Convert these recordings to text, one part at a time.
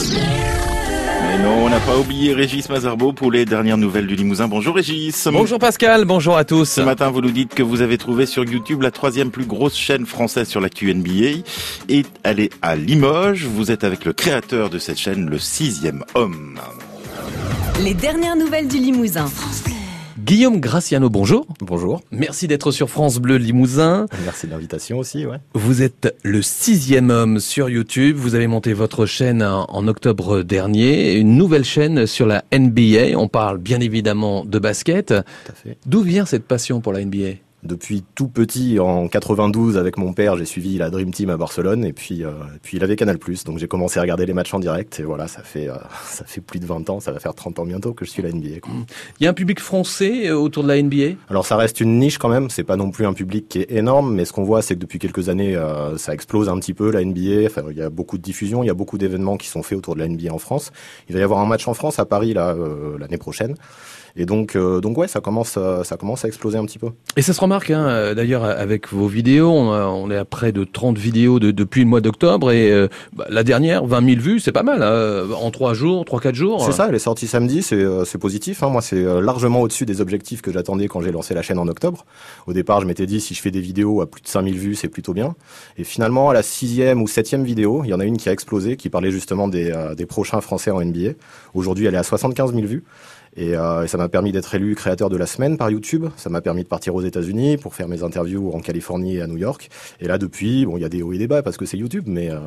Mais non, on n'a pas oublié Régis Mazarbeau pour les dernières nouvelles du Limousin. Bonjour Régis. Bonjour Pascal, bonjour à tous. Ce matin, vous nous dites que vous avez trouvé sur YouTube la troisième plus grosse chaîne française sur la QNBA et elle est à Limoges. Vous êtes avec le créateur de cette chaîne, le sixième homme. Les dernières nouvelles du Limousin. Guillaume Graciano, bonjour. Bonjour. Merci d'être sur France Bleu Limousin. Merci de l'invitation aussi, ouais. Vous êtes le sixième homme sur YouTube. Vous avez monté votre chaîne en octobre dernier, une nouvelle chaîne sur la NBA. On parle bien évidemment de basket. Tout à fait. D'où vient cette passion pour la NBA Depuis tout petit, en 92, avec mon père, j'ai suivi la Dream Team à Barcelone et puis, euh, puis il avait Canal+, donc j'ai commencé à regarder les matchs en direct et voilà, ça fait, euh, ça fait plus de 20 ans, ça va faire 30 ans bientôt que je suis la NBA. quoi. Il y a un public français euh, autour de la NBA Alors ça reste une niche quand même, c'est pas non plus un public qui est énorme, mais ce qu'on voit c'est que depuis quelques années, euh, ça explose un petit peu la NBA, enfin, il y a beaucoup de diffusion, il y a beaucoup d'événements qui sont faits autour de la NBA en France. Il va y avoir un match en France à Paris là euh, l'année prochaine. Et donc, euh, donc ouais, ça commence, ça commence à exploser un petit peu. Et ça se hein, euh, d'ailleurs, avec vos vidéos. On, a- on est à près de 30 vidéos de- depuis le mois d'octobre. Et euh, bah, la dernière, 20 000 vues, c'est pas mal. hein, en 3 jours, 3-4 jours. C'est ça, elle est sortie samedi, c'est euh, positif. Hein. Moi, c'est euh, largement au-dessus des objectifs que j'attendais quand j'ai lancé la chaîne en octobre. Au départ, je m'étais dit, si je fais des vidéos à plus de 5000 vues, c'est plutôt bien. Et finalement, à la sixième ou septième vidéo, il y en a une qui a explosé, qui parlait justement des, euh, des prochains Français en NBA. Aujourd'hui, elle est à 75 000 vues. Et, euh, et ça m'a permis d'être élu créateur de la semaine par YouTube. Ça m'a permis de partir aux États-Unis pour faire mes interviews en Californie et à New York. Et là, depuis, bon, il y a des hauts et des bas parce que c'est YouTube, mais, euh,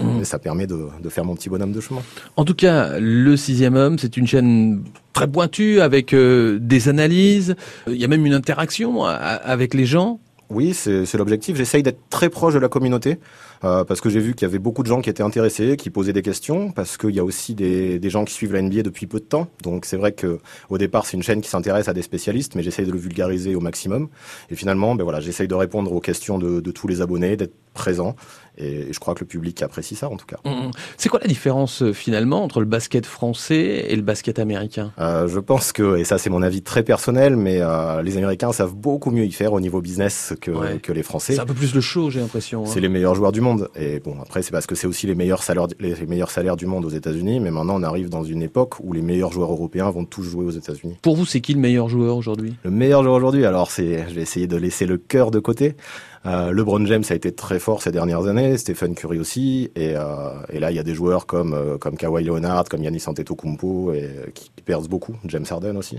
mais ça permet de, de faire mon petit bonhomme de chemin. En tout cas, le sixième homme, c'est une chaîne très pointue avec euh, des analyses. Il y a même une interaction a- avec les gens. Oui, c'est c'est l'objectif. J'essaye d'être très proche de la communauté euh, parce que j'ai vu qu'il y avait beaucoup de gens qui étaient intéressés, qui posaient des questions, parce qu'il y a aussi des, des gens qui suivent la NBA depuis peu de temps. Donc c'est vrai que au départ c'est une chaîne qui s'intéresse à des spécialistes, mais j'essaye de le vulgariser au maximum. Et finalement, ben voilà, j'essaye de répondre aux questions de, de tous les abonnés, d'être présent. Et je crois que le public apprécie ça en tout cas. Mm. C'est quoi la différence euh, finalement entre le basket français et le basket américain? Euh, je pense que, et ça c'est mon avis très personnel, mais euh, les Américains savent beaucoup mieux y faire au niveau business que, Ouais. que les Français. C'est un peu plus le show, j'ai l'impression. hein. C'est les meilleurs joueurs du monde. Et bon, après, c'est parce que c'est aussi les meilleurs salaires, les meilleurs salaires du monde aux États-Unis. Mais maintenant, on arrive dans une époque où les meilleurs joueurs européens vont tous jouer aux États-Unis. Pour vous, c'est qui le meilleur joueur aujourd'hui? Le meilleur joueur aujourd'hui, alors c'est, je vais essayer de laisser le cœur de côté. Euh, LeBron James a été très fort ces dernières années, Stephen Curry aussi, et, euh, et là il y a des joueurs comme euh, comme Kawhi Leonard, comme Giannis Antetokounmpo, et euh, qui, qui perdent beaucoup. James Harden aussi.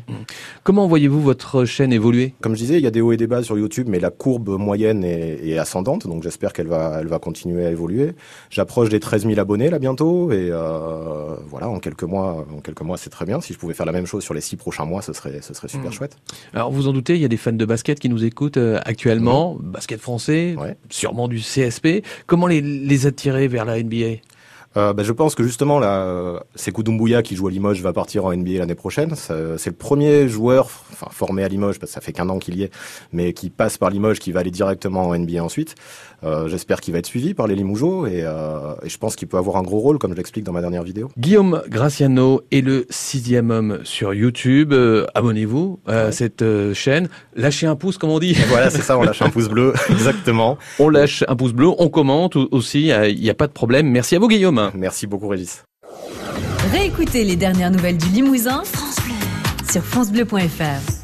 Comment voyez-vous votre chaîne évoluer? Comme je disais, il y a des hauts et des bas sur YouTube, mais la courbe moyenne est, est ascendante, donc j'espère qu'elle va, elle va continuer à évoluer. J'approche des 13 000 abonnés là bientôt, et voilà, en quelques mois, en quelques mois, c'est très bien. Si je pouvais faire la même chose sur les six prochains mois, ce serait, ce serait super Mhm. chouette. Alors vous en doutez, il y a des fans de basket qui nous écoutent actuellement, basket français, Ouais. sûrement du CSP. Comment les, les attirer vers la NBA Euh, bah, je pense que justement là, euh, Sekou Doumbouya qui joue à Limoges va partir en NBA l'année prochaine. C'est le premier joueur, enfin formé à Limoges parce que ça fait qu'un an qu'il y est, mais qui passe par Limoges, qui va aller directement en NBA ensuite. Euh, J'espère qu'il va être suivi par les Limougeaux et, euh, et je pense qu'il peut avoir un gros rôle, comme je l'explique dans ma dernière vidéo. Guillaume Graciano est le sixième homme sur YouTube. Abonnez-vous à Ouais. cette chaîne. Lâchez un pouce, comme on dit. Voilà, c'est ça, on lâche un pouce bleu, exactement. On lâche un pouce bleu, on commente au- aussi. Il n'y a pas de problème. Merci à vous, Guillaume. Merci beaucoup Régis. Réécoutez les dernières nouvelles du Limousin sur francebleu.fr.